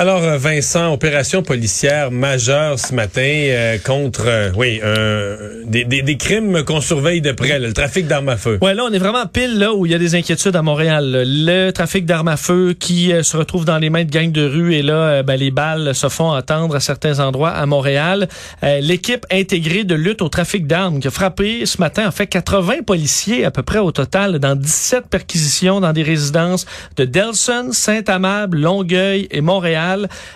Alors, euh, Vincent, opération policière majeure ce matin euh, contre, euh, oui, des, des, crimes qu'on surveille de près, le trafic d'armes à feu. Ouais, là, on est vraiment pile là où il y a des inquiétudes à Montréal. Le trafic d'armes à feu qui se retrouve dans les mains de gangs de rue et là, ben, les balles se font entendre à certains endroits à Montréal. L'équipe intégrée de lutte au trafic d'armes qui a frappé ce matin, en fait, 80 policiers à peu près au total dans 17 perquisitions dans des résidences de Delson, Saint-Amable, Longueuil et Montréal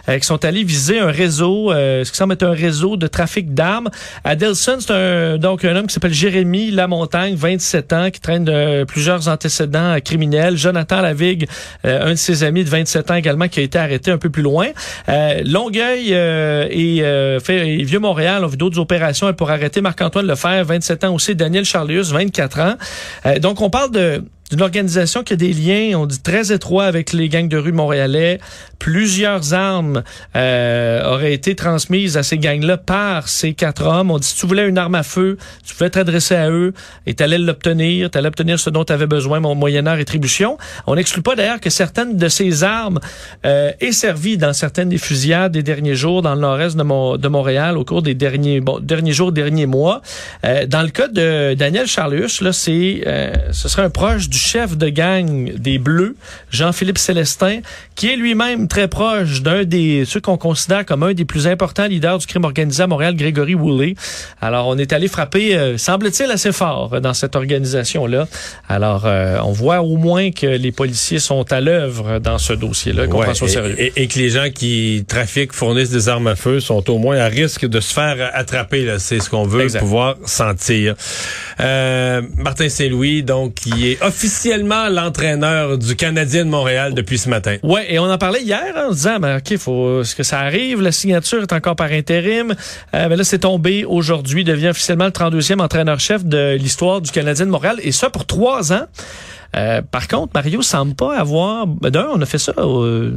euh, qui sont allés viser un réseau, euh, ce qui semble être un réseau de trafic d'armes. À Delson, c'est un, donc un homme qui s'appelle Jérémy Lamontagne, 27 ans, qui traîne de plusieurs antécédents criminels. Jonathan Lavigue, euh, un de ses amis de 27 ans également, qui a été arrêté un peu plus loin. Longueuil et, fait, Vieux-Montréal ont vu d'autres opérations pour arrêter Marc-Antoine Lefebvre, 27 ans aussi, Daniel Charlius, 24 ans. donc, on parle de d'une organisation qui a des liens, on dit très étroits avec les gangs de rue montréalais. Plusieurs armes euh, auraient été transmises à ces gangs-là par ces quatre hommes. On dit si tu voulais une arme à feu, tu pouvais t'adresser à eux et t'allais l'obtenir, t'allais obtenir ce dont tu avais besoin, mon moyennant rétribution. On n'exclut pas d'ailleurs que certaines de ces armes euh, aient servi dans certaines des fusillades des derniers jours dans le nord-est de, de, Montréal au cours des derniers bon, derniers jours, derniers mois. Euh, dans le cas de Daniel Charlus, là, c'est euh, ce serait un proche du chef de gang des Bleus, Jean-Philippe Célestin, qui est lui-même très proche d'un des ceux qu'on considère comme un des plus importants leaders du crime organisé à Montréal, Grégory Woolley. Alors, on est allé frapper, euh, semble-t-il, assez fort dans cette organisation-là. Alors, euh, on voit au moins que les policiers sont à l'œuvre dans ce dossier-là, qu'on prend au sérieux. Et, que les gens qui trafiquent, fournissent des armes à feu sont au moins à risque de se faire attraper. C'est ce qu'on veut pouvoir sentir. Euh, Martin Saint-Louis, donc, qui est officiellement l'entraîneur du Canadien de Montréal depuis ce matin. Ouais, et on en parlait hier hein, en disant, ben, ok, faut ce que ça arrive, la signature est encore par intérim. Euh, ben là, c'est tombé aujourd'hui, devient officiellement le 32e entraîneur-chef de l'histoire du Canadien de Montréal, et ça pour trois ans. Euh, par contre, Mario semble pas avoir. Ben, D'un, on a fait ça. Euh,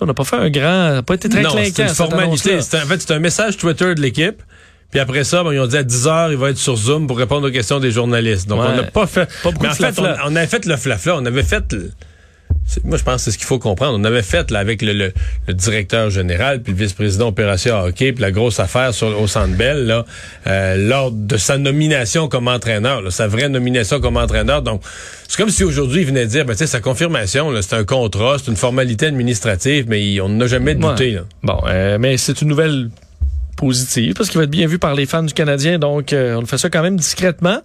on n'a pas fait un grand, pas été très non, C'est une formalité. en fait, c'est un message Twitter de l'équipe. Puis après ça, ben, ils ont dit à 10 heures, il va être sur Zoom pour répondre aux questions des journalistes. Donc, on n'a pas fait. Pas beaucoup en fait, on, avait fait le flafla. On avait fait. moi, je pense que c'est ce qu'il faut comprendre. On avait fait là, avec le, le, directeur général, puis le vice-président opération hockey, puis la grosse affaire sur, au Centre Bell, là, euh, lors de sa nomination comme entraîneur, là, sa vraie nomination comme entraîneur. Donc, c'est comme si aujourd'hui, il venait dire, ben, sa confirmation, c'est un contrat, c'est une formalité administrative, mais on n'a jamais douté. Là. Bon, euh, mais c'est une nouvelle positive parce qu'il va être bien vu par les fans du Canadien. Donc, euh, on fait ça quand même discrètement.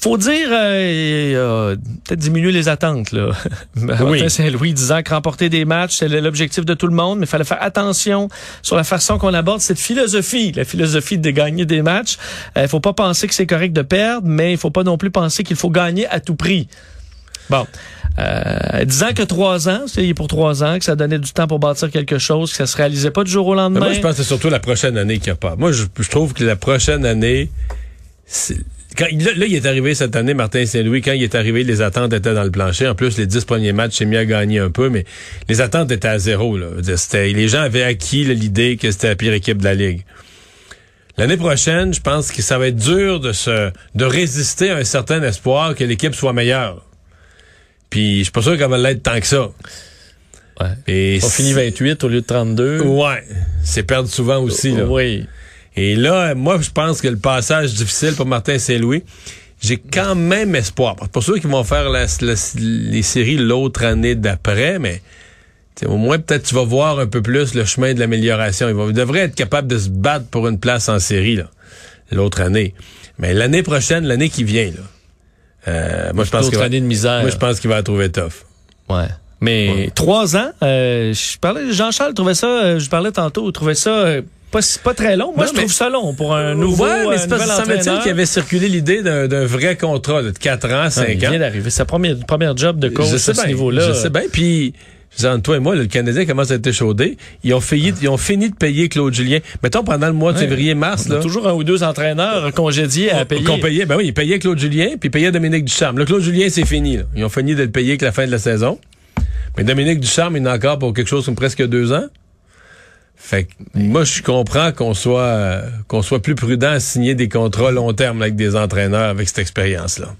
Faut dire, euh, peut-être diminuer les attentes. Là. oui. Saint-Louis disant que remporter des matchs, c'est l'objectif de tout le monde, mais il fallait faire attention sur la façon qu'on aborde cette philosophie, la philosophie de gagner des matchs. Il euh, faut pas penser que c'est correct de perdre, mais il faut pas non plus penser qu'il faut gagner à tout prix. Bon. Euh, disant que trois ans, c'est pour trois ans, que ça donnait du temps pour bâtir quelque chose, que ça se réalisait pas du jour au lendemain. moi, je pense que c'est surtout la prochaine année a pas. Moi, je, trouve que la prochaine année, quand, là, il est arrivé cette année, Martin Saint-Louis, quand il est arrivé, les attentes étaient dans le plancher. En plus, les dix premiers matchs, c'est mis à gagner un peu, mais les attentes étaient à zéro. Là. Les gens avaient acquis l'idée que c'était la pire équipe de la Ligue. L'année prochaine, je pense que ça va être dur de se de résister à un certain espoir que l'équipe soit meilleure. Puis je suis pas sûr qu'elle va l'être tant que ça. Ouais. Et On finit 28 au lieu de 32. Ouais. C'est perdre souvent aussi. Là. Oui. Et là, moi, je pense que le passage difficile pour Martin Saint-Louis, j'ai quand même espoir. Pas sûr qu'ils vont faire les séries l'autre année d'après, mais au moins peut-être tu vas voir un peu plus le chemin de l'amélioration. Il, devrait être capable de se battre pour une place en série l'autre année. Mais l'année prochaine, l'année qui vient, là, euh, moi, je pense qu'il va, de misère. Moi, je pense qu'il va la trouver tough. Ouais. Mais trois ans, euh, je parlais, Jean-Charles trouvait ça, euh, je parlais tantôt, trouvait ça euh, pas, pas très long. Moi, je trouve ça long pour un nouveau ouais, mais c'est semble qu'il avait circulé l'idée d'un vrai contrat de 4 ans, 5 ans. Il vient d'arriver. Sa première, première job de coach à ce niveau-là. Je sais bien. Puis, entre toi et moi, le Canadien commence à être échaudé. Ils ont, failli, ils ont fini de payer Claude Julien. Mettons, pendant le mois de février-mars. là. toujours un ou deux entraîneurs congédiés à payer. Qu'on payait, ben oui, ils payaient Claude Julien, puis ils payaient Dominique Ducharme. Le Claude Julien, c'est fini. Là. Ils ont fini de le payer que la fin de la saison. Mais Dominique Ducharme, il en a encore pour quelque chose comme presque deux ans. Fait que moi, je comprends qu'on soit euh, qu'on soit plus prudent à signer des contrats long terme avec des entraîneurs avec cette expérience-là.